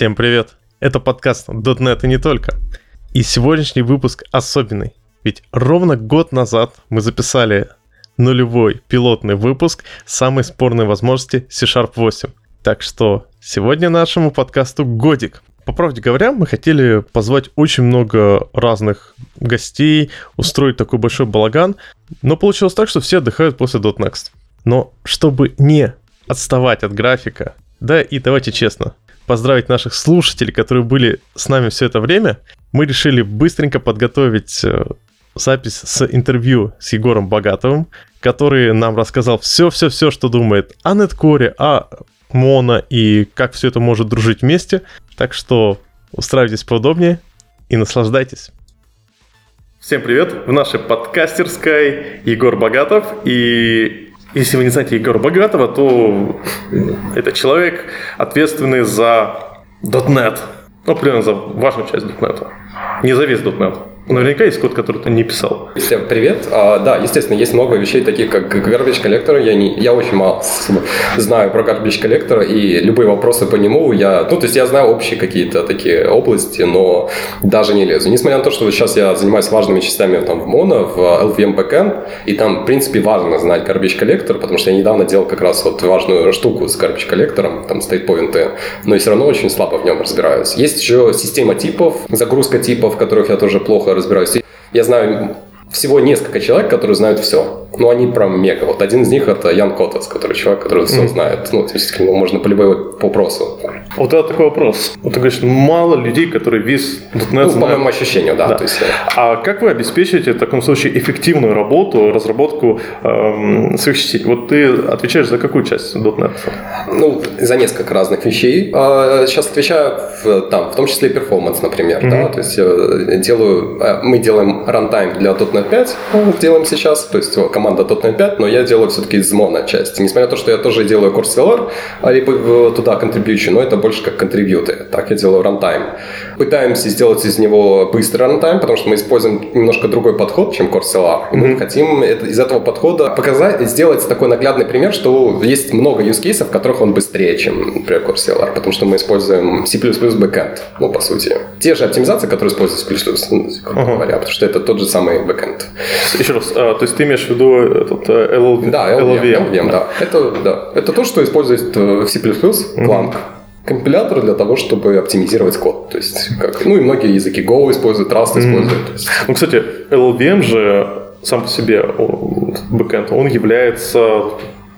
Всем привет! Это подкаст .NET и не только. И сегодняшний выпуск особенный. Ведь ровно год назад мы записали нулевой пилотный выпуск самой спорной возможности C-Sharp 8. Так что сегодня нашему подкасту годик. По правде говоря, мы хотели позвать очень много разных гостей, устроить такой большой балаган, но получилось так, что все отдыхают после .next. Но чтобы не отставать от графика, да и давайте честно, поздравить наших слушателей, которые были с нами все это время, мы решили быстренько подготовить э, запись с интервью с Егором Богатовым, который нам рассказал все-все-все, что думает о Неткоре, о Моно и как все это может дружить вместе. Так что устраивайтесь поудобнее и наслаждайтесь. Всем привет! В нашей подкастерской Егор Богатов и если вы не знаете Егора Богатова, то это человек, ответственный за .NET. Ну, примерно за важную часть .NET. Не за весь .NET. Наверняка есть код, который ты не писал. Всем привет. А, да, естественно, есть много вещей, таких как garbage collector. Я, не, я очень мало знаю про garbage collector, и любые вопросы по нему я... Ну, то есть я знаю общие какие-то такие области, но даже не лезу. Несмотря на то, что вот сейчас я занимаюсь важными частями там, в Mono, в LVM Backend, и там, в принципе, важно знать garbage collector, потому что я недавно делал как раз вот важную штуку с garbage collector, там point, но и все равно очень слабо в нем разбираюсь. Есть еще система типов, загрузка типов, которых я тоже плохо разбираюсь. Я знаю всего несколько человек, которые знают все. Ну, они прям мега. Вот один из них это Ян Котас, который человек, который все знает. Ну, нему можно по любому вопросу. Вот это такой вопрос. Вот ты говоришь, мало людей, которые весь .NET ну, знают. по моему ощущению, да. да. То есть, а как вы обеспечиваете в таком случае эффективную работу, разработку эм, своих частей? Вот ты отвечаешь за какую часть .NET? Ну, за несколько разных вещей. А, сейчас отвечаю в, там, в том числе и performance, например. Mm-hmm. Да? То есть я делаю, э, мы делаем runtime для .NET 5, делаем сейчас, то есть команда .NET 5, но я делаю все-таки из Mono части. Несмотря на то, что я тоже делаю CoreCLR, либо туда контрибьючу, но это больше как контрибьюты. Так я делаю runtime. Пытаемся сделать из него быстрый runtime, потому что мы используем немножко другой подход, чем CoreCLR. И мы mm-hmm. хотим это, из этого подхода показать, сделать такой наглядный пример, что есть много use cases, в которых он быстрее, чем, например, CoreCLR, потому что мы используем C++ backend, ну, по сути. Те же оптимизации, которые используют C++, ну, uh-huh. говоря, потому что это тот же самый backend. Еще раз, а, то есть ты имеешь в виду этот LLVM? Э, да, LLVM, LLVM да. Это, да. это то, что использует в C++, Clang. компилятор для того, чтобы оптимизировать код. То есть, как, ну и многие языки Go используют, Rust используют. Mm. Ну, кстати, LLVM же сам по себе бэкэнд, он является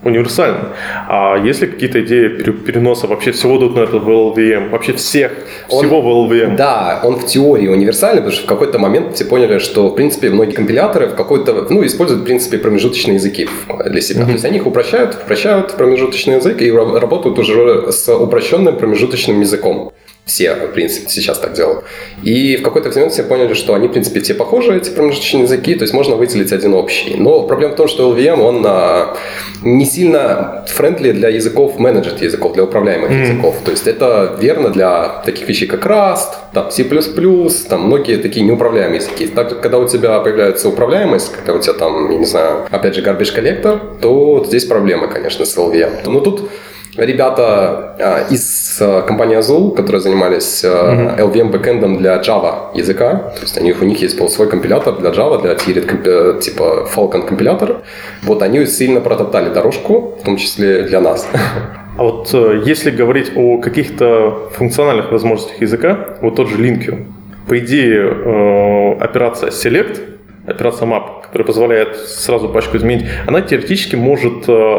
универсальным. А есть ли какие-то идеи переноса вообще всего .NET в LLVM? Вообще всех, он, всего в LLVM? Да, он в теории универсальный, потому что в какой-то момент все поняли, что, в принципе, многие компиляторы в какой-то, ну, используют, в принципе, промежуточные языки для себя. Mm-hmm. То есть они их упрощают, упрощают промежуточный язык и работают уже с упрощенным промежуточным языком. Все, в принципе, сейчас так делают. И в какой-то момент все поняли, что они, в принципе, все похожи, эти промежуточные языки, то есть можно выделить один общий. Но проблема в том, что LVM, он а, не сильно френдли для языков, менеджер языков, для управляемых mm. языков. То есть это верно для таких вещей, как Rust, там, C++, там многие такие неуправляемые языки. Так как когда у тебя появляется управляемость, когда у тебя там, я не знаю, опять же, garbage collector, то здесь проблема, конечно, с LVM. Но тут ребята а, из а, компании Azul, которые занимались а, LVM бэкэндом для Java языка, то есть у них, у них есть свой компилятор для Java, для Tirit, типа Falcon компилятор, вот они сильно протоптали дорожку, в том числе для нас. А вот э, если говорить о каких-то функциональных возможностях языка, вот тот же Linkio, по идее э, операция select, операция map, которая позволяет сразу пачку изменить, она теоретически может э,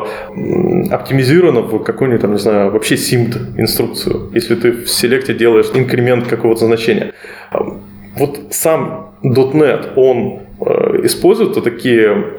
оптимизирована в какую-нибудь, там, не знаю, вообще SIMD инструкцию, если ты в селекте делаешь инкремент какого-то значения. А, вот сам .NET, он э, использует такие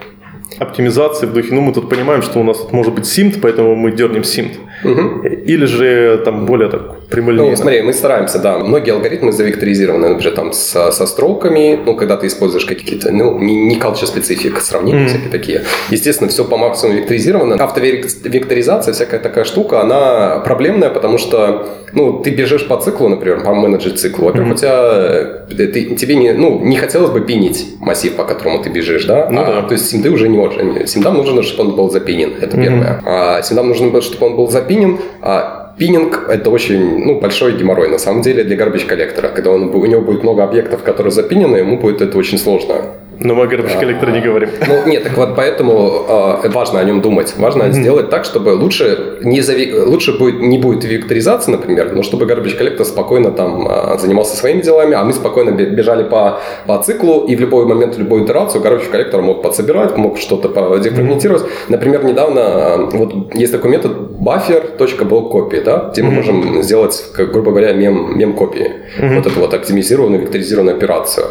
оптимизации в духе, ну, мы тут понимаем, что у нас тут может быть симт, поэтому мы дернем симт. Угу. Или же там более так прямолинейно. Ну, смотри, мы стараемся, да. Многие алгоритмы завекторизированы, например, там со, со строками, ну, когда ты используешь какие-то, ну, не, не culture специфик, сравнения mm всякие такие. Естественно, все по максимуму векторизировано. Автовекторизация, всякая такая штука, она проблемная, потому что, ну, ты бежишь по циклу, например, по менеджер циклу. Во-первых, mm у тебя, э, ты, тебе не, ну, не хотелось бы пинить массив, по которому ты бежишь, да? Ну, а, да. То есть симды уже не можешь. Симдам нужно, чтобы он был запинен, это первое. А симдам нужно, чтобы он был запинен, а пининг – это очень ну, большой геморрой, на самом деле, для garbage коллектора. Когда он, у него будет много объектов, которые запинены, ему будет это очень сложно. Но мы о garbage коллекторе не говорим. Ну, нет, так вот поэтому э, важно о нем думать. Важно mm-hmm. сделать так, чтобы лучше, не зави... лучше будет, не будет векторизации, например, но чтобы garbage коллектор спокойно там э, занимался своими делами, а мы спокойно бежали по, по циклу, и в любой момент, в любую итерацию garbage коллектор мог подсобирать, мог что-то дефрагментировать. Mm-hmm. Например, недавно вот есть такой метод buffer.blockcopy, да, где mm-hmm. мы можем сделать, как, грубо говоря, мем, мем копии. Mm-hmm. Вот эту вот оптимизированную, векторизированную операцию.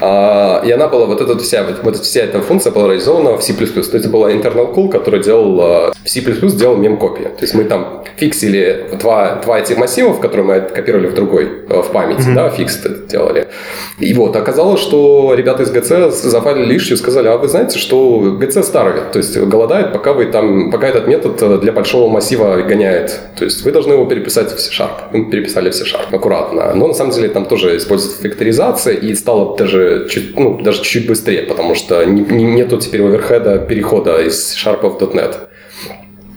А, и она была, вот эта вся, вот вся эта функция была реализована в C++. То есть это была internal call, который делал, а, в C++ делал мем-копии. То есть мы там фиксили два, два этих массивов, которые мы копировали в другой, э, в памяти, mm-hmm. да, фикс это делали. И вот, оказалось, что ребята из GC зафалили лишнюю и сказали, а вы знаете, что GC старый, то есть голодает, пока вы там, пока этот метод э, для большого массива гоняет. То есть вы должны его переписать в C-Sharp. Мы переписали в C-Sharp аккуратно. Но на самом деле там тоже используется векторизация, и стало даже чуть, ну, даже чуть быстрее, потому что не, не, нету теперь оверхеда перехода из Sharp в .NET.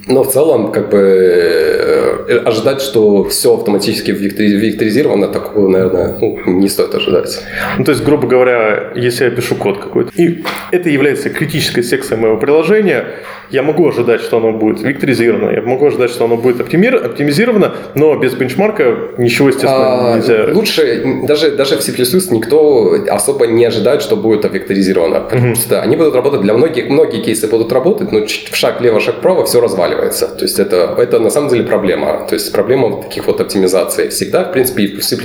Но в целом, как бы, э, ожидать, что все автоматически векторизировано, такого, наверное, ну, не стоит ожидать. Ну, то есть, грубо говоря, если я пишу код какой-то, и это является критической секцией моего приложения, я могу ожидать, что оно будет векторизировано, я могу ожидать, что оно будет оптимир, оптимизировано, но без бенчмарка ничего, естественно, а, нельзя. Лучше, даже, даже в C++ никто особо не ожидает, что будет векторизировано, потому mm-hmm. что они будут работать для многих, многие кейсы будут работать, но в шаг лево, шаг вправо все разваливается. То есть это, это на самом деле проблема. То есть проблема таких вот оптимизаций. Всегда, в принципе, в C++,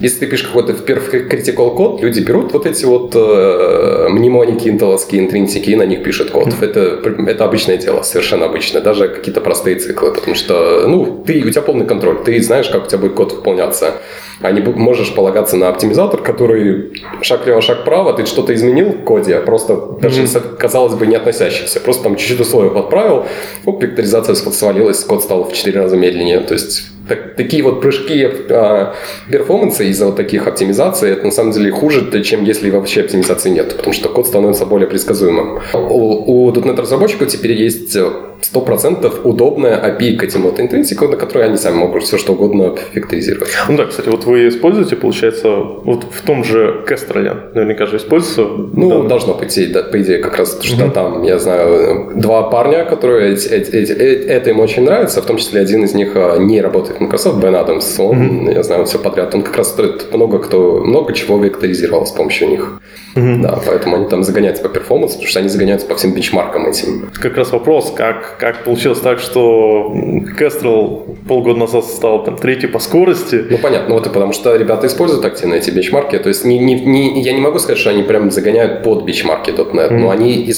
если ты пишешь какой-то первый critical код, люди берут вот эти вот э, мнемоники, интеловские, интринсики и на них пишут код. Mm-hmm. Это это обычное дело, совершенно обычно. Даже какие-то простые циклы, потому что, ну, ты, у тебя полный контроль, ты знаешь, как у тебя будет код выполняться. А не можешь полагаться на оптимизатор, который шаг лево, шаг право, ты что-то изменил в коде, просто даже, mm-hmm. казалось бы, не относящийся. Просто там чуть-чуть условия подправил, оп, векторизация свалилась, код стал в 4 раза медленнее. То есть так, такие вот прыжки э, перформанса из-за вот таких оптимизаций, это на самом деле хуже, чем если вообще оптимизации нет, потому что код становится более предсказуемым. У, у .NET разработчиков теперь есть 100% удобная API к этим вот интринсикам, на которые они сами могут все что угодно векторизировать. Ну да, кстати, вот вы используете, получается, вот в том же Кестроле, наверняка же используется? Ну, да. должно быть, да, по идее, как раз, что угу. там, я знаю, два парня, которые эти, эти, эти, это им очень нравится, в том числе один из них а, не работает в Microsoft, Бен Адамс, он, угу. я знаю, все подряд, он как раз много кто, много чего векторизировал с помощью них. Угу. Да, поэтому они там загоняются по перформансу, потому что они загоняются по всем бенчмаркам этим. Как раз вопрос, как, как получилось так, что Kestrel полгода назад стал там третий по скорости. Ну, понятно, вот и потому что ребята используют активно эти бенчмарки, то есть не, не, не, я не могу сказать, что они прям загоняют под бенчмарки .NET, mm но они,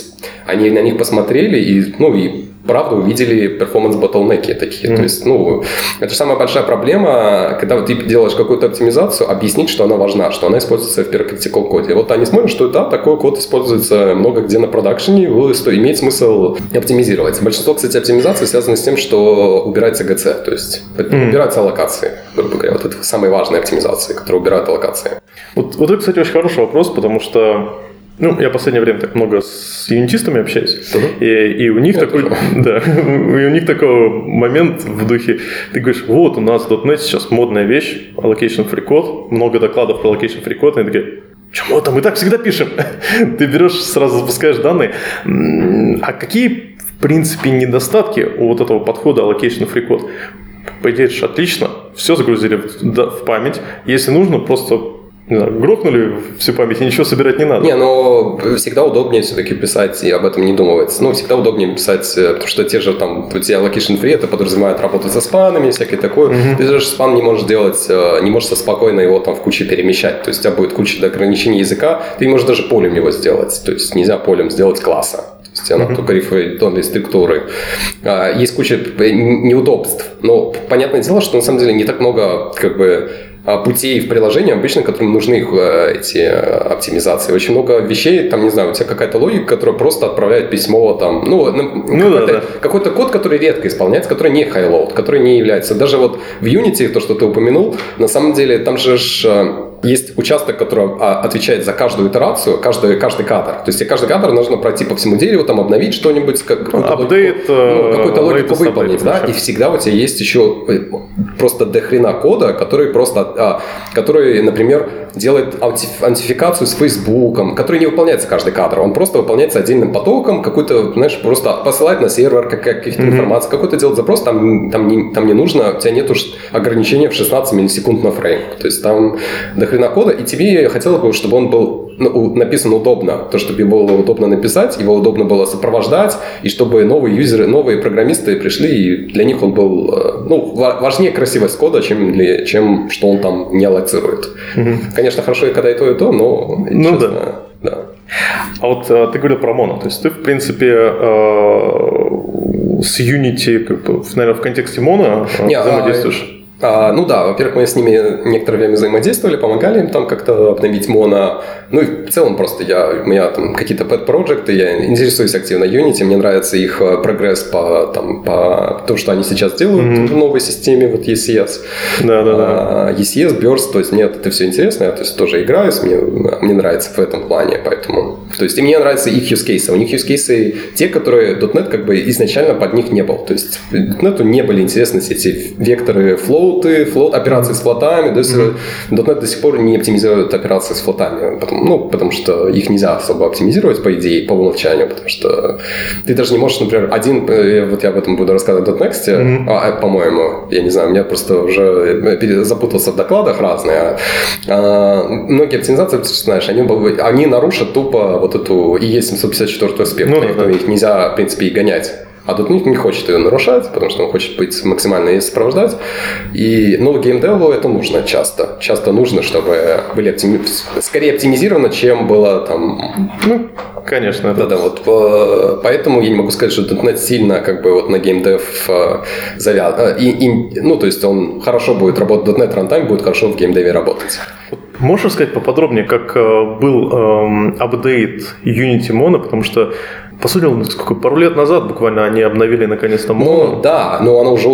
они на них посмотрели и, ну, и правда увидели перформанс bottleneck такие. Mm-hmm. То есть, ну, это же самая большая проблема, когда ты делаешь какую-то оптимизацию, объяснить, что она важна, что она используется в critical коде. Вот они смотрят, что да, такой код используется много где на продакшене, что имеет смысл оптимизировать. Большинство, кстати, оптимизаций связано с тем, что убирается GC, то есть mm-hmm. убираются аллокации, грубо говоря. Вот это самые важные оптимизации, которые убирают аллокации. Вот, вот это, кстати, очень хороший вопрос, потому что ну, я в последнее время так много с юнитистами общаюсь, uh-huh. и, и у них я такой, да, и у них такой момент в духе, ты говоришь, вот у нас в .NET сейчас модная вещь, allocation free code, много докладов про allocation free code, и они такие, Чему там? Мы так всегда пишем. Ты берешь, сразу запускаешь данные. А какие, в принципе, недостатки у вот этого подхода allocation free code? По идее, отлично. Все загрузили в память. Если нужно, просто знаю, грохнули всю память, и ничего собирать не надо. Не, но всегда удобнее все-таки писать и об этом не думать. Ну, всегда удобнее писать, э, потому что те же там, у тебя location free, это подразумевает работу со спанами, всякое такое. Mm-hmm. Ты же спан не можешь делать, э, не можешь спокойно его там в куче перемещать. То есть у тебя будет куча ограничений языка, ты не можешь даже полем его сделать. То есть нельзя полем сделать класса. То есть она mm-hmm. только референтонные структуры. А, есть куча неудобств. Но понятное дело, что на самом деле не так много как бы путей в приложении обычно, которым нужны э, эти э, оптимизации. Очень много вещей, там, не знаю, у тебя какая-то логика, которая просто отправляет письмо, там, ну, ну какой-то, да, да. какой-то код, который редко исполняется, который не highload, который не является. Даже вот в Unity, то, что ты упомянул, на самом деле там же ж, э, есть участок, который а, отвечает за каждую итерацию, каждый, каждый кадр. То есть каждый кадр нужно пройти по всему дереву, там обновить что-нибудь, какую-то Апдейт, логику, ну, э, какую-то логику выполнить, да, и всегда у тебя есть еще э, просто дохрена кода, который просто, а, который, например, делает аутентификацию с Фейсбуком, который не выполняется каждый кадр, он просто выполняется отдельным потоком, какой-то, знаешь, просто посылает на сервер как, каких-то Мгм. информацию, какой-то делать запрос, там, там, не, там не нужно, у тебя нет ограничения в 16 миллисекунд на фрейм. То есть там дохрена кода, и тебе хотелось бы, чтобы он был ну, написан удобно, то, чтобы его было удобно написать, его удобно было сопровождать, и чтобы новые юзеры, новые программисты пришли, и для них он был, э, ну, ва- важнее красивость кода, чем, чем что он там не аллоцирует. Конечно, хорошо, когда и то, и то, но, Ну честно, да. А вот э, ты говорил про моно, то есть ты, в принципе, э, с Unity, как бы, наверное, в контексте моно Не, а, взаимодействуешь? А, ну да, во-первых, мы с ними некоторое время взаимодействовали, помогали им там как-то обновить моно. Ну и в целом просто я, у меня там какие-то pet проекты я интересуюсь активно Unity, мне нравится их э, прогресс по, там, по тому, что они сейчас делают Мгм. в новой системе, вот ECS. Да-да-да. А, ECS, Burst, то есть мне это все интересно, я то есть, тоже играюсь, мне, мне нравится в этом плане, поэтому... То есть и мне нравятся их use cases. У них use cases те, которые .NET как бы изначально под них не был. То есть .NET не были интересны все эти векторы флоуты, флот, операции с флотами. То есть .NET до сих пор не оптимизирует операции с флотами. Потому, ну, потому что их нельзя особо оптимизировать, по идее, по умолчанию, потому что ты даже не можешь, например, один, э, вот я об этом буду рассказывать в .next, Мгм. а, по-моему, я не знаю, у меня просто уже э, запутался в докладах разные. А, многие оптимизации, ты знаешь, они, они нарушат тупо вот эту EE754 аспект, Ну да, поэтому да. их нельзя, в принципе, и гонять. А тут не, хочет ее нарушать, потому что он хочет быть максимально ее сопровождать. И, ну, геймдеву это нужно часто. Часто нужно, чтобы были оптими... скорее оптимизировано, чем было там Ну, конечно. это- да-да, вот э, поэтому я не могу сказать, что .NET сильно как бы вот на геймдев э, завяз... э, и, и- ну, то есть он хорошо будет работать, .NET Runtime будет хорошо в геймдеве работать. Можешь рассказать поподробнее, как был эм, апдейт Unity Mono, потому что, по сути, ну, сколько, пару лет назад буквально они обновили наконец-то Ну, Mono. да, но оно уже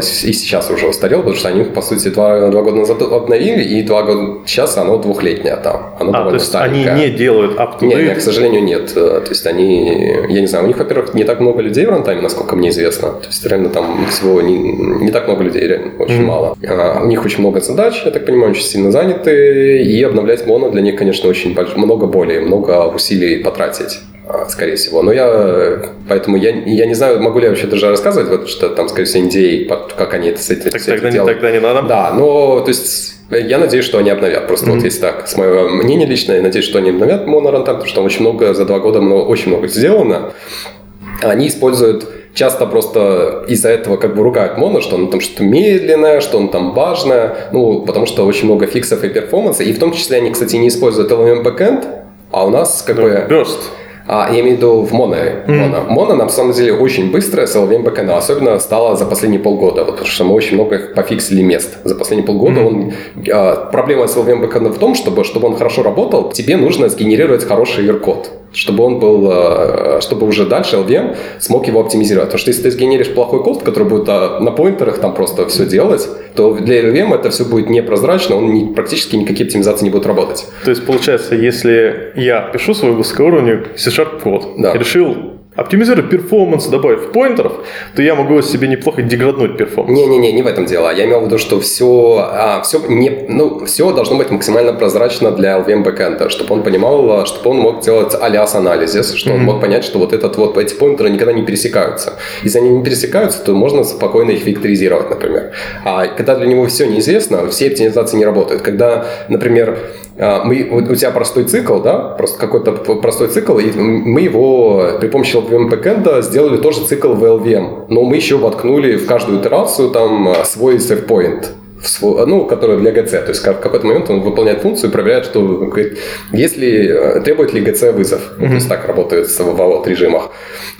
сих- и сейчас уже устарело, потому что они, по сути, два, два года назад обновили, и два года сейчас оно двухлетнее там. Оно а, то есть они старенькое. не делают Не, up-to-date? не, к сожалению, нет. Э, То есть они, я не знаю, у них, во-первых, не так много людей в рантайме, насколько мне известно. То есть реально там всего не, не так много людей, реально, очень Мгм. мало. А, у них очень много задач, я так понимаю, очень сильно заняты, и обновлять моно для них, конечно, очень больш- много боли, много усилий потратить а, скорее всего. Но я, поэтому я, я не знаю, могу ли я вообще даже рассказывать, потому что там, скорее всего, под- как они это с этим Так все это тогда, не, делают. тогда не надо. Да, но, то есть, я надеюсь, что они обновят. Просто Мгм. вот если так, с моего мнения лично, я надеюсь, что они обновят Monoruntime, потому что там очень много, за два года много, очень много сделано. Они используют часто просто из-за этого как бы ругают моно, что он там что-то медленное, что он там важное, ну, потому что очень много фиксов и перформанса, и в том числе они, кстати, не используют LLM backend, а у нас как бы... Burst. А, я имею в виду в моно. Моно. Моно, на самом деле, очень быстро с LLVM backend, особенно стало за последние полгода, вот, потому что мы очень много пофиксили мест. За последние полгода он, а, проблема с LLVM backend в том, чтобы, чтобы он хорошо работал, тебе нужно сгенерировать хороший ER-код чтобы он был, а, чтобы уже дальше LVM смог его оптимизировать. Потому что если ты сгенеришь плохой код, который будет а, на поинтерах там просто все делать, то для LVM это все будет непрозрачно, он не- практически никакие оптимизации не будут работать. То есть, получается, если я пишу свой высокоуровневый C-Sharp код Да. решил оптимизировать performance, добавив поинтеров, то я могу себе неплохо деграднуть performance. Не-не-не, не в этом дело. Я имел в виду, что все, все, не, ну, все должно быть максимально прозрачно для LLVM бэкэнда, чтобы он понимал, чтобы он мог делать alias analysis, что он Мгм. мог понять, что вот этот вот эти поинтеры никогда не пересекаются. Если они не пересекаются, то можно спокойно их векторизировать, например. А когда для него все неизвестно, все оптимизации не работают. Когда, например, а, мы, у тебя простой цикл, да, просто какой-то простой цикл, и мы его при помощи LVM бэкэнда сделали тоже цикл в LVM, но мы еще воткнули в каждую итерацию там а, свой save point, в свой- ну, который для GC. То есть в какой-то момент он выполняет функцию и проверяет, что говорит, если э, требует ли GC вызов. Ну, то есть так работает в вот режимах.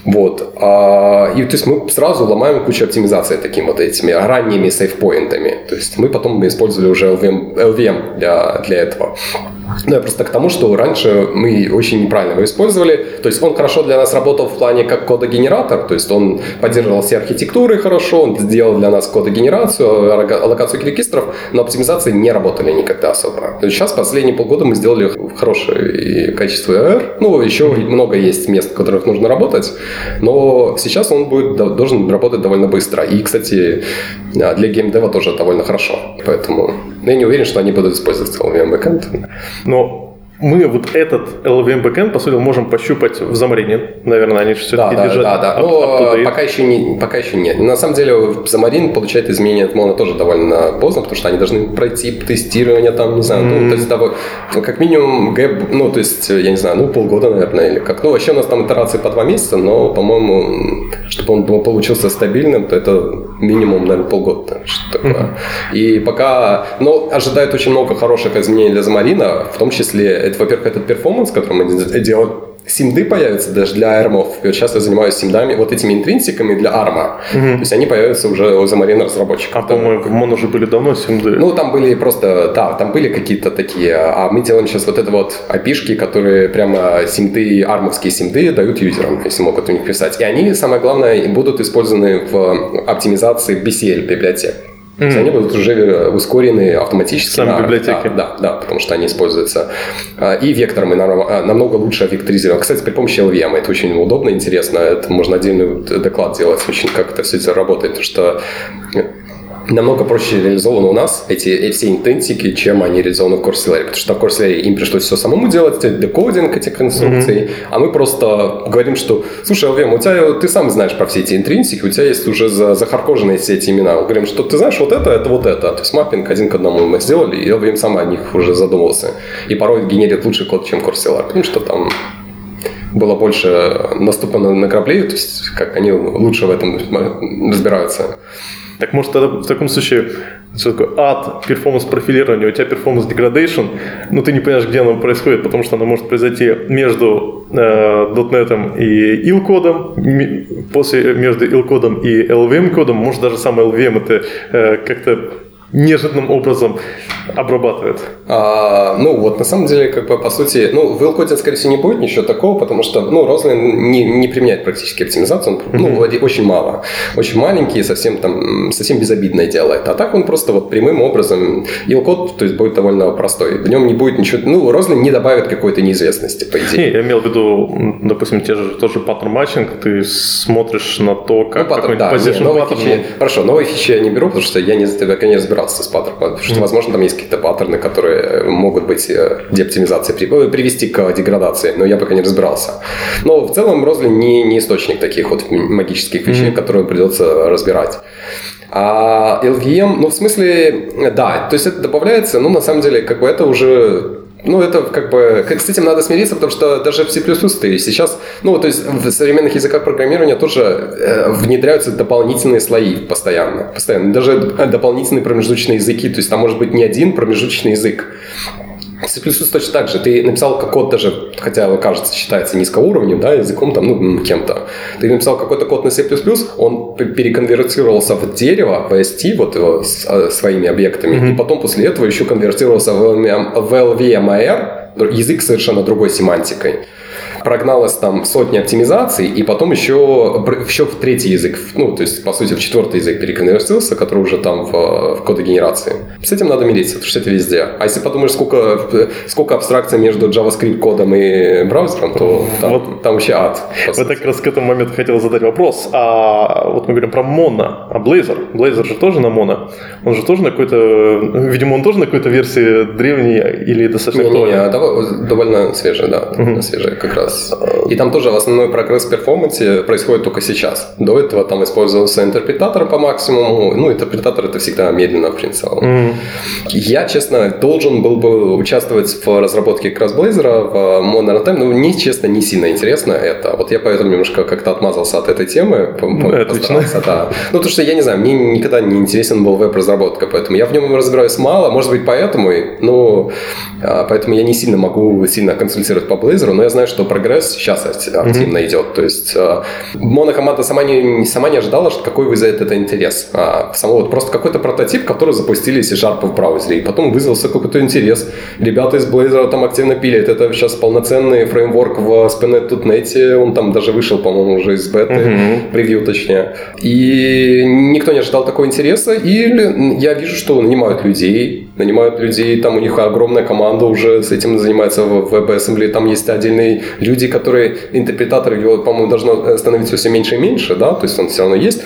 Вот. А, и то есть мы сразу ломаем кучу оптимизации такими вот этими ранними сейфпоинтами. То есть мы потом использовали уже LVM, LVM для, для этого. Ну, я просто к тому, что раньше мы очень неправильно его использовали. То есть он хорошо для нас работал в плане как кодогенератор, то есть он поддерживал все архитектуры хорошо, он сделал для нас кодогенерацию, аллокацию регистров, но оптимизации не работали никогда особо. То есть сейчас последние полгода мы сделали хорошее качество AR. Ну, еще много есть мест, в которых нужно работать, но сейчас он будет, должен работать довольно быстро. И, кстати, для геймдева тоже довольно хорошо. Поэтому я не уверен, что они будут использовать LVM backend. Но мы вот этот LVM backend, по сути, можем пощупать в Xamarin. Наверное, они все-таки да, держат. Да, да, да. Но пока еще, не, пока еще нет. На самом деле, Xamarin получает изменения от Mono тоже довольно поздно, потому что они должны пройти тестирование там, не знаю, mm-hmm. ну, то есть, того, ну, как минимум, гэп, ну, то есть, я не знаю, ну, полгода, наверное, или как. Ну, вообще у нас там итерации по два месяца, но, по-моему, чтобы он получился стабильным, то это минимум, наверное, полгода. Что такое. Mm-hmm. И пока, ну, ожидают очень много хороших изменений для Xamarin, в том числе это, во-первых, этот перформанс, который мы делаем, симды появятся даже для армов. Сейчас я занимаюсь симдами, вот этими интринсиками для арма. Угу. То есть они появятся уже у Xamarin разработчиков. А, по-моему, в Mon уже были давно симды. Ну, там были просто, да, там были какие-то такие, а мы делаем сейчас вот это вот опишки, которые прямо симды, армовские симды дают юзерам, если могут у них писать. И они, самое главное, будут использованы в оптимизации BCL библиотек. Mm-hmm. То есть они будут уже э, ускорены автоматически. Сами на, библиотеки. Да, да, да, потому что они используются. А, и вектором а, намного лучше векторизированы. Кстати, при помощи LVM это очень удобно, интересно. Это можно отдельный доклад делать, очень как это все это работает. Потому что намного проще реализованы у нас эти, эти все интенсики, чем они реализованы в Coursera. Потому что в Coursera им пришлось все самому делать, декодинг этих инструкций, mm-hmm. а мы просто говорим, что, слушай, Алвем, у тебя, ты сам знаешь про все эти интринсики, у тебя есть уже за, захаркоженные все эти имена. Мы говорим, что ты знаешь, вот это, это вот это. То есть маппинг один к одному мы сделали, и Алвем сам о них уже задумался. И порой генерит лучший код, чем CoreCLR, потому что там было больше наступано на грабли, то есть как они лучше в этом разбираются. Так может тогда в таком случае что такое ад performance профилирования, у тебя performance degradation, но ты не понимаешь, где оно происходит, потому что оно может произойти между э, .NET и IL кодом, после между IL кодом и LLVM кодом, может даже сам LLVM это э, как-то неожиданным образом обрабатывает? А, ну, вот на самом деле, как бы по сути, ну, в IL-коде, скорее всего, не будет ничего такого, потому что, ну, Roslyn не, не применяет практически оптимизацию, он, ну, mm-hmm. очень мало. Очень маленький, совсем там, совсем безобидное делает. А так он просто вот прямым образом, IL-код, то есть, будет довольно простой. В нем не будет ничего, ну, Roslyn не добавит какой-то неизвестности, по идее. Не, я имел в виду, допустим, те же, тоже pattern matching, ты смотришь на то, как ну, паттерн, да, не, новые фичи, Хорошо, новые фичи я не беру, потому что я не, я не разбирался с паттерном, потому что, возможно, там есть какие-то паттерны, которые могут быть э, деоптимизацией, э, привести к деградации, но я пока не разбирался. Но в целом Розли не, не источник таких вот магических вещей, mm-hmm. которые придется разбирать. А LVM, ну, в смысле, да, то есть это добавляется, но на самом деле, как бы это уже ну, это как бы... С этим надо смириться, потому что даже в C++ ты сейчас... Ну, то есть в современных языках программирования тоже э, внедряются дополнительные слои постоянно. Постоянно. Даже дополнительные промежуточные языки. То есть там может быть не один промежуточный язык. C++ точно так же. Ты написал код даже, хотя кажется, считается низкоуровневым, да, языком там, ну, кем-то. Ты написал какой-то код на C++, он переконвертировался в дерево, в ST, вот его с, э, своими объектами, mm-hmm. и потом после этого еще конвертировался в, в LVMR, язык совершенно другой семантикой прогналось там сотни оптимизаций, и потом еще, еще в третий язык, ну, то есть, по сути, в четвертый язык переконвертировался, который уже там в, в кодогенерации. С этим надо мириться, потому что это везде. А если подумаешь, сколько, сколько абстракций между JavaScript кодом и браузером, то там, вот, там вообще ад. Вот так раз к этому моменту хотел задать вопрос. А вот мы говорим про Mono, а Blazor? Blazor же тоже на Mono. Он же тоже на какой-то, видимо, он тоже на какой-то версии древней или достаточно не, не, не, довольно свежий, да, довольно свежий как раз и там тоже основной прогресс в перформансе происходит только сейчас. До этого там использовался интерпретатор по максимуму. Ну, интерпретатор это всегда медленно, в принципе. Mm-hmm. Я, честно, должен был бы участвовать в разработке Blazor в Modern Time, но мне, честно, не сильно интересно это. Вот я поэтому немножко как-то отмазался от этой темы. Ну, отлично. Да. Ну, потому что, я не знаю, мне никогда не интересен был веб-разработка, поэтому я в нем разбираюсь мало, может быть, поэтому, но а, поэтому я не сильно могу сильно консультировать по Blazor, но я знаю, что прогресс сейчас активно mm-hmm. идет. То есть э, монокоманда сама не, сама не ожидала, что какой вызовет это интерес. А само вот просто какой-то прототип, который запустили C-Sharp в браузере, и потом вызвался какой-то интерес. Ребята из Blazor там активно пилят. Это сейчас полноценный фреймворк в SPNet.NET, он там даже вышел, по-моему, уже из беты, mm-hmm. превью точнее. И никто не ожидал такого интереса, и я вижу, что нанимают людей, нанимают людей, там у них огромная команда уже с этим занимается в WebAssembly, там есть отдельные люди, которые, интерпретаторы, его, по-моему, должно становиться все меньше и меньше, да, то есть он все равно есть,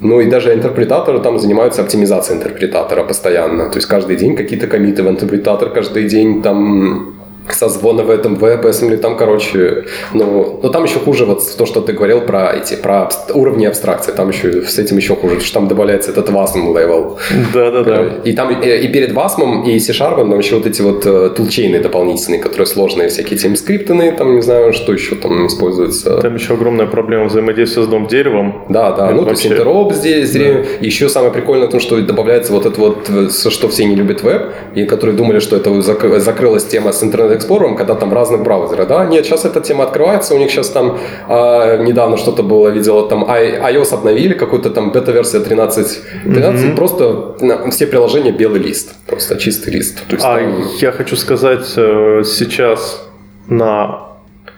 ну и даже интерпретаторы там занимаются оптимизацией интерпретатора постоянно, то есть каждый день какие-то комиты в интерпретатор, каждый день там созвоны в этом WebAssembly, там, короче, ну, но там еще хуже вот то, что ты говорил про эти, про уровни абстракции, там еще с этим еще хуже, потому что там добавляется этот WASM level. Да-да-да. И там и, и перед WASM и C-Sharp там еще вот эти вот э, тулчейны дополнительные, которые сложные, всякие тимскриптные, там, не знаю, что еще там используется. Там еще огромная проблема взаимодействия с дом деревом. Да, да, ну, вообще... то есть интероп здесь, да. еще самое прикольное в том, что добавляется вот это вот, э, что все не любят веб, и которые думали, что это закрылась тема с интернет Explorer, когда там разных браузеры, да? Нет, сейчас эта тема открывается, у них сейчас там э, недавно что-то было, видела, там iOS обновили, какую-то там бета-версия 13, 13 mm-hmm. просто все приложения белый лист, просто чистый лист. То есть, а там... я хочу сказать, э, сейчас на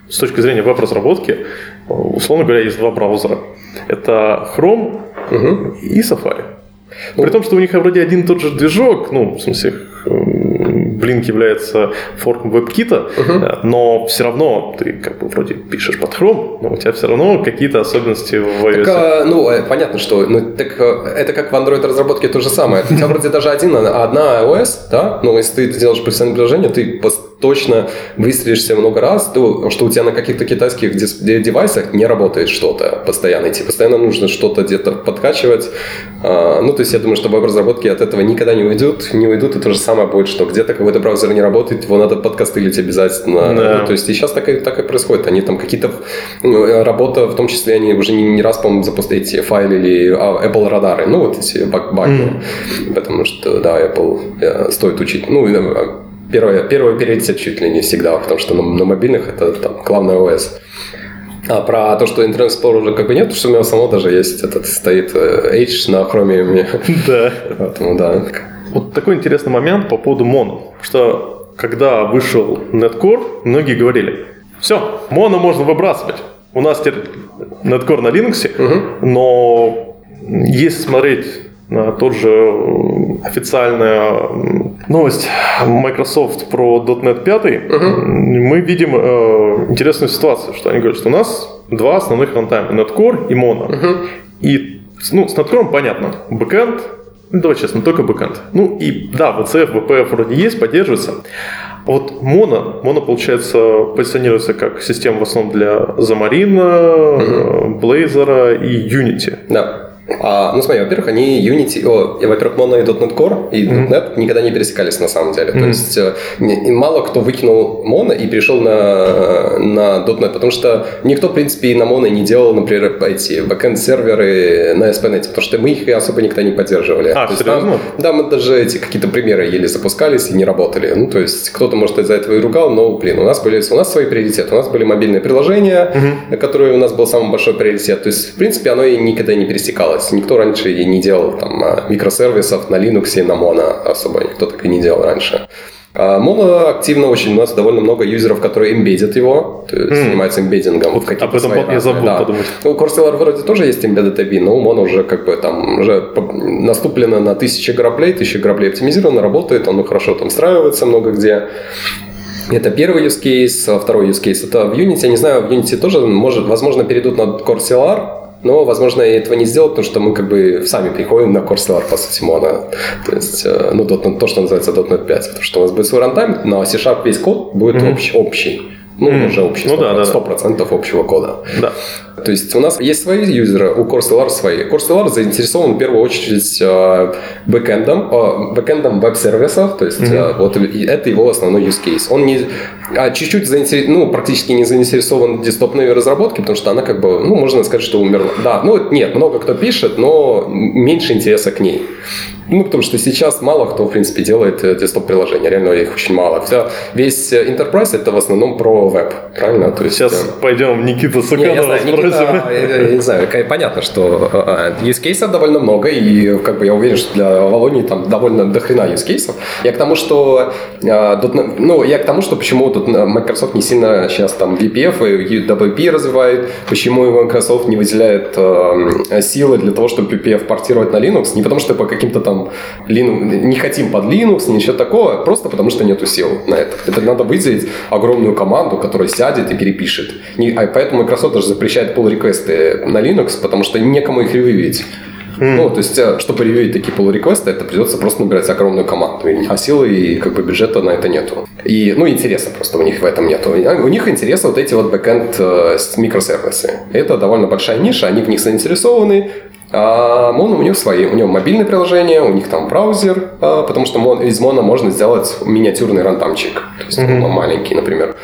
с точки зрения веб-разработки, условно говоря, есть два браузера. Это Chrome угу. и Safari. Ну, При том, что у них вроде один и тот же движок, ну, в смысле, Blink является форком WebKit, uh-huh. но все равно ты как бы вроде пишешь под Chrome, но у тебя все равно какие-то особенности в iOS. Так, а, ну, э, понятно, что ну, так, э, это как в Android разработке то же самое. У тебя вроде даже один, одна iOS, да, но если ты делаешь профессиональное приложение, ты точно выстрелишься много раз, то, что у тебя на каких-то китайских девайсах не работает что-то постоянно. Тебе постоянно нужно что-то где-то подкачивать. А, ну, то есть я думаю, что веб-разработки от этого никогда не уйдут. Не уйдут, и то же самое будет, что где-то какой-то браузер не работает, его надо подкостылить обязательно. Да. Ну, то есть и сейчас так и, так и происходит. Они там какие-то... Ну, работа, в том числе, они уже не, не раз, по-моему, запустили файлы или а, Apple радары. Ну, вот эти баги. Mm. Потому что, да, Apple э, стоит учить. Ну, первое, первый приоритет чуть ли не всегда, потому что на, на мобильных это там главное ОС. А про то, что Internet Explorer уже как бы нет, потому что у меня самого даже есть этот стоит H на Chromium. Да. Поэтому да. Вот такой интересный момент по поводу моно, что когда вышел Netcore, многие говорили, все, моно можно выбрасывать. У нас теперь .NET Core на Linux, угу. но если смотреть на тот же официальная новость Microsoft про .NET 5, uh-huh. мы видим э, интересную ситуацию, что они говорят, что у нас два основных рантайма, .NET Core и Mono. Uh-huh. И ну, с .NET Core понятно, backend, ну, давай честно, только backend. Ну и да, WCF, WPF вроде есть, поддерживается. А вот Mono, Mono, получается, позиционируется как система в основном для Xamarin, uh-huh. Blazor и Unity. Да. А, ну, смотри, во-первых, они Unity, о, во-первых, Mono и .NET Core и mm-hmm. .NET никогда не пересекались на самом деле. Mm-hmm. То есть э, не, мало кто выкинул Mono и перешел на, на .NET, потому что никто, в принципе, и на Mono не делал, например, эти бэкэнд-серверы на SPNet, потому что мы их особо никогда не поддерживали. А, то серьезно? Там, да, мы даже эти какие-то примеры еле запускались и не работали. Ну, то есть кто-то, может, из-за этого и ругал, но, блин, у нас были у нас свои приоритеты. У нас были мобильные приложения, mm-hmm. которые у нас был самый большой приоритет. То есть, в принципе, оно и никогда не пересекалось делалось. Никто раньше и не делал там а, микросервисов на Linux и на Mono особо. Никто так и не делал раньше. А Mono активно очень, у нас довольно много юзеров, которые имбедят его, то есть mm. занимаются имбеддингом вот Об этом свои я забыл да. подумать. Ну, Coursera вроде тоже есть embedded API, но у Mono уже как бы там уже наступлено на тысячи граблей, тысячи граблей оптимизировано, работает, он хорошо там встраивается много где. Это первый use case. А второй use case это в Unity. Я не знаю, в Unity тоже, может, возможно, перейдут на Coursera, но, возможно, этого не сделать, потому что мы как бы сами приходим на Coursera, по сути, моно. То есть, э, ну, то, что называется .NET 5. Потому что у нас будет свой рантайм, но C-Sharp весь код будет mm-hmm. общий. общий. Ну, mm-hmm. уже 100%, ну, да, да, 100% общего кода. Да. То есть у нас есть свои юзеры, у CourseLR свои. CourseLR заинтересован в первую очередь э, бэкэндом, э, бэкэндом веб-сервисов, то есть mm-hmm. вот это его основной use case. Он не, а чуть-чуть заинтересован, ну, практически не заинтересован в десктопной разработке, потому что она как бы, ну, можно сказать, что умерла. Да, ну, нет, много кто пишет, но меньше интереса к ней. Ну, потому что сейчас мало кто, в принципе, делает десктоп-приложения. Реально их очень мало. Вся, весь Enterprise это в основном про веб, правильно? То есть, Сейчас э... пойдем Никита Суканова не, я знаю, Никита, я, не знаю, понятно, что use cases довольно много, и как бы я уверен, что для Волони там довольно дохрена use cases. Я к тому, что ну, я к тому, что почему тут Microsoft не сильно сейчас там VPF и WP развивает, почему Microsoft не выделяет э, силы для того, чтобы VPF портировать на Linux, не потому что по каким-то там там Linux, не хотим под Linux, ничего такого, просто потому что нету сил на это. Это надо выделить огромную команду, которая сядет и перепишет. Не, а поэтому Microsoft даже запрещает pull реквесты на Linux, потому что некому их ревьюить. Мм. Ну, то есть, э, чтобы ревьюить такие pull request ы это придется просто набирать огромную команду. А силы и как бы бюджета на это нету. И, ну, интереса просто у них в этом нету. У них интереса вот эти вот backend э, микросервисы. Это довольно большая ниша, они в них заинтересованы, а Mono у них свои. У него мобильное приложение, у них там браузер, а, потому что из Mono можно сделать миниатюрный рантаймчик. То есть mm-hmm. маленький, например.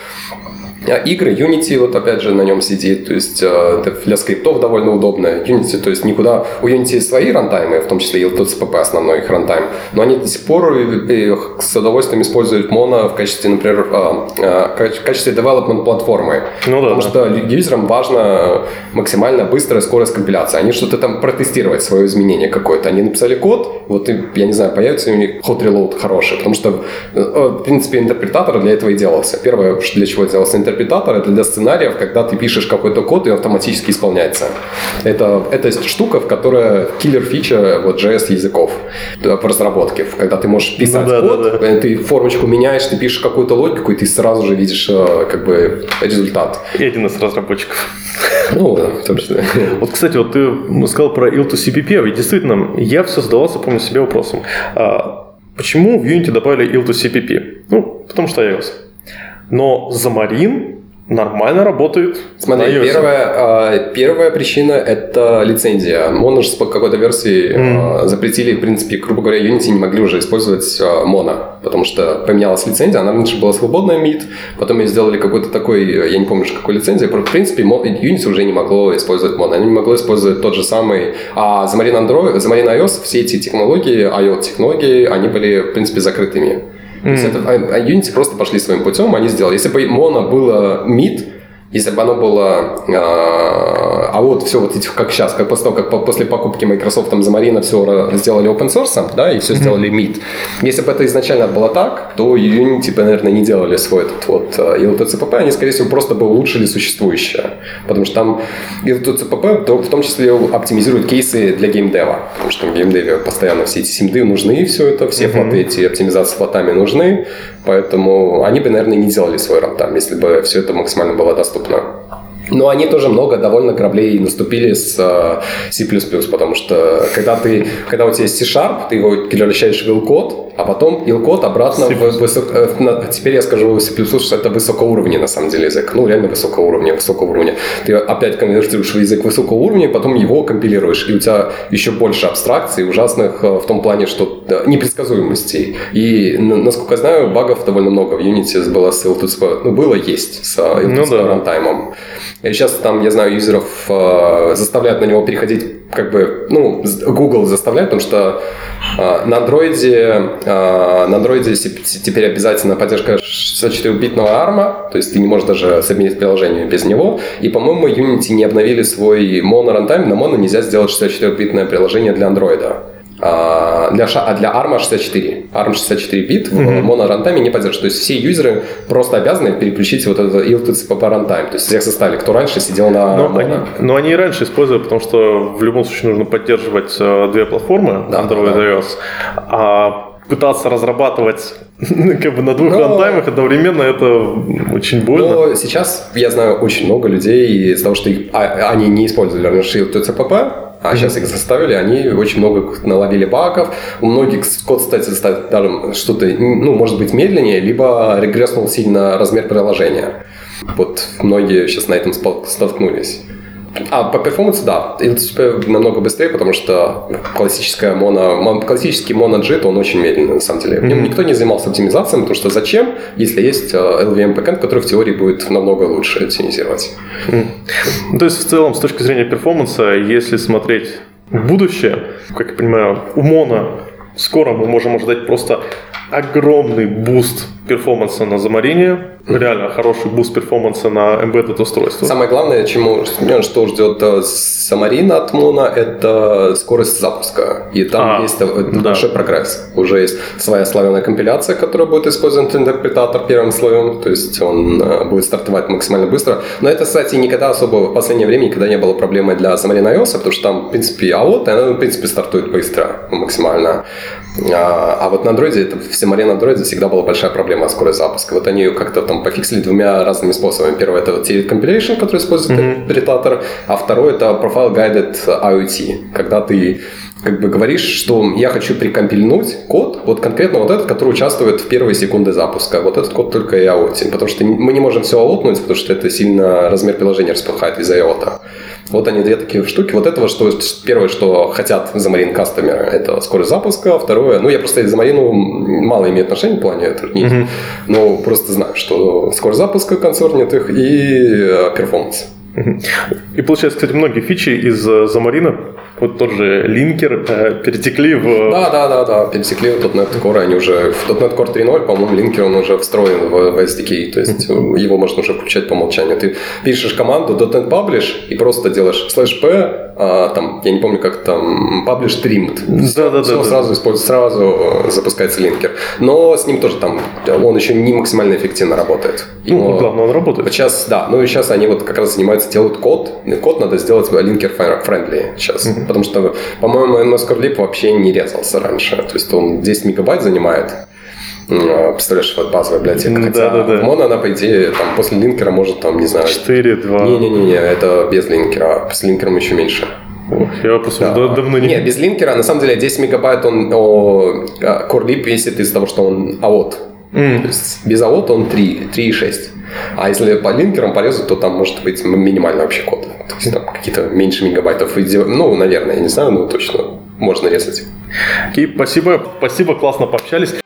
А игры Unity, вот опять же на нем сидит, то есть э, для скриптов довольно удобно. Unity, то есть никуда... У Unity свои рантаймы, в том числе IL2CPP основной их runtime, но они до сих пор с удовольствием используют Mono в качестве, например, э, э, в качестве development платформы. Ну, да, Потому да. что юзерам важно максимально быстрая скорость компиляции. Они что-то там протестировать свое изменение какое-то. Они написали код, вот я не знаю, появится у них hot reload хороший, потому что, в принципе, интерпретатор для этого и делался. Первое, для чего делался интерпретатор, интерпретатор, это для сценариев, когда ты пишешь какой-то код, и он автоматически исполняется. Это, это штука, в которая киллер фича вот JS языков по разработке. Когда ты можешь писать ну, да, код, да, да. ты формочку меняешь, ты пишешь какую-то логику, и ты сразу же видишь э, как бы результат. Я один из разработчиков. Ну, да, точно. Вот, кстати, вот ты сказал про L2CPP, и действительно, я все задавался, помню, себе вопросом. А почему в Unity добавили L2CPP? Ну, потому что iOS. Но Замарин нормально работает. Смотри, первая, а, первая причина – это лицензия. Mono же по какой-то версии mm. запретили, в принципе, грубо говоря, Unity не могли уже использовать Mono, потому что поменялась лицензия, она раньше была свободная MIT, потом ее сделали какой-то такой, я не помню, какой лицензии, в принципе, Unity уже не могло использовать Mono, она не могло использовать тот же самый, а Xamarin Android, Xamarin iOS, все эти технологии, IoT-технологии, они были, в принципе, закрытыми. Mm. То есть это, а, а Unity просто пошли своим путем, они сделали. Если бы Mono было mid, если бы оно было... А, вот все вот эти, как сейчас, как после того, как после покупки Microsoft там за Marina все сделали open source, да, и все mm-hmm. сделали MIT. Если бы это изначально было так, то Unity бы, наверное, не делали свой этот вот ELT-CPP, они, скорее всего, просто бы улучшили существующее. Потому что там ELT-CPP в том числе оптимизирует кейсы для геймдева. Потому что в геймдеве постоянно все эти симды нужны, все это, все mm-hmm. флоты, эти оптимизации флотами нужны. Поэтому они бы, наверное, не делали свой рантайм, если бы все это максимально было доступно. Но они тоже много довольно кораблей наступили с э, C++, потому что когда, ты, когда у тебя есть C-Sharp, ты его превращаешь в il-код, а потом il-код обратно C++. в высок... Э, теперь я скажу C++, что это высокоуровневый на самом деле язык. Ну, реально высокого уровня, высокого уровня. Ты опять конвертируешь в язык высокого уровня, потом его компилируешь, и у тебя еще больше абстракций ужасных э, в том плане, что непредсказуемостей. И, насколько я знаю, багов довольно много в Unity было с il Ну, было, есть с il ну, да. рантаймом. Сейчас там, я знаю, юзеров э, заставляют на него переходить, как бы, ну, Google заставляет, потому что э, на андроиде, э, на андроиде теперь обязательно поддержка 64-битного ARM, то есть ты не можешь даже соединить приложение без него. И, по-моему, Unity не обновили свой Mono Runtime. На Mono нельзя сделать 64-битное приложение для андроида. А, для, а для ARM 64. ARM 64 бит в mm-hmm. моно-рантайме не поддерживает. То есть все юзеры просто обязаны переключить вот этот ILTCP по рантайм. То есть всех составили, кто раньше сидел на но они, но они и раньше использовали, потому что в любом случае нужно поддерживать э, две платформы, да, Android да. и iOS. А пытаться разрабатывать как бы на двух но... рантаймах одновременно, это очень больно. Но сейчас я знаю очень много людей из-за того, что их, а, они не использовали раньше TCPP, а сейчас их заставили, они очень много наловили багов. У многих код, кстати, даже что-то, ну, может быть, медленнее, либо регресснул сильно размер приложения. Вот многие сейчас на этом столкнулись. А, по перформансу, да, LTCP намного быстрее, потому что классическая моно, классический моно-джит, он очень медленный, на самом деле. В нем никто не занимался оптимизацией, потому что зачем, если есть э, LVM backend, который в теории будет намного лучше оптимизировать. Mm. То есть, в целом, с точки зрения перформанса, если смотреть в будущее, как я понимаю, у моно скоро мы можем ожидать просто огромный boost performance а на Xamarin, реально хороший boost performance а на embedded устройство. Самое главное, чему, что ждет э, от Mono, это скорость запуска. И там а, есть э, да. большой прогресс. Уже есть своя слоеная компиляция, которая будет использовать интерпретатор первым слоем, то есть он э, будет стартовать максимально быстро. Но это, кстати, никогда особо в последнее время никогда не было проблемой для Xamarin iOS, потому что там, в принципе, а вот она, в принципе, стартует быстро, максимально. А, а вот на Android, это в Xamarin Android всегда была большая проблема скорость запуска. Вот они ее как-то там пофиксили двумя разными способами. Первый это TLED Compilation, который использует mm-hmm. интерпретатор, а второй это Profile Guided IoT, когда ты как бы говоришь, что я хочу прикомпильнуть код, вот конкретно вот этот, который участвует в первые секунды запуска. Вот этот код только IoT, потому что мы не можем все аутнуть, потому что это сильно размер приложения распыхает из IOTA. Вот они две такие штуки. Вот этого, что первое, что хотят Xamarin кастомеры, это скорость запуска. Второе, ну я просто Xamarin мало имею отношения в плане труднить, mm-hmm. но просто знаю, что скорость запуска консорнит их и перформанс. И получается, кстати, многие фичи из Замарина вот тот же линкер э, перетекли в... Да, да, да, да, перетекли в .NET Core, они уже... В .NET Core 3.0, по-моему, линкер, он уже встроен в, в SDK, то есть его можно уже включать по умолчанию. Ты пишешь команду .NET Publish и просто делаешь slash p а, там, я не помню, как там, publish trimmed. Да, да, да. Сразу используется, сразу запускается линкер. Но с ним тоже там, он еще не максимально эффективно работает. Ну, главное, он работает. Сейчас, да, ну и сейчас они вот как раз занимаются, делают код. И код надо сделать линкер friendly сейчас. Mm-hmm. Потому что, по-моему, MS Corlip вообще не резался раньше. То есть он 10 мегабайт занимает. А, представляешь, вот базовая библиотека. Хотя да, да, да. Mono, она, по идее, там, после линкера может, там, не знаю... 4, 2... Не-не-не, это без линкера. С линкером еще меньше. Я просто да. давно не... Нет, без линкера, на самом деле, 10 мегабайт он о, Core Lip весит из-за того, что он AOT. Mm. То есть без AOT он 3, 3,6. А если по линкерам порезать, то там может быть минимальный вообще код. То есть там какие-то меньше мегабайтов. Ну, наверное, я не знаю, но точно можно резать. Окей, спасибо, спасибо, классно пообщались.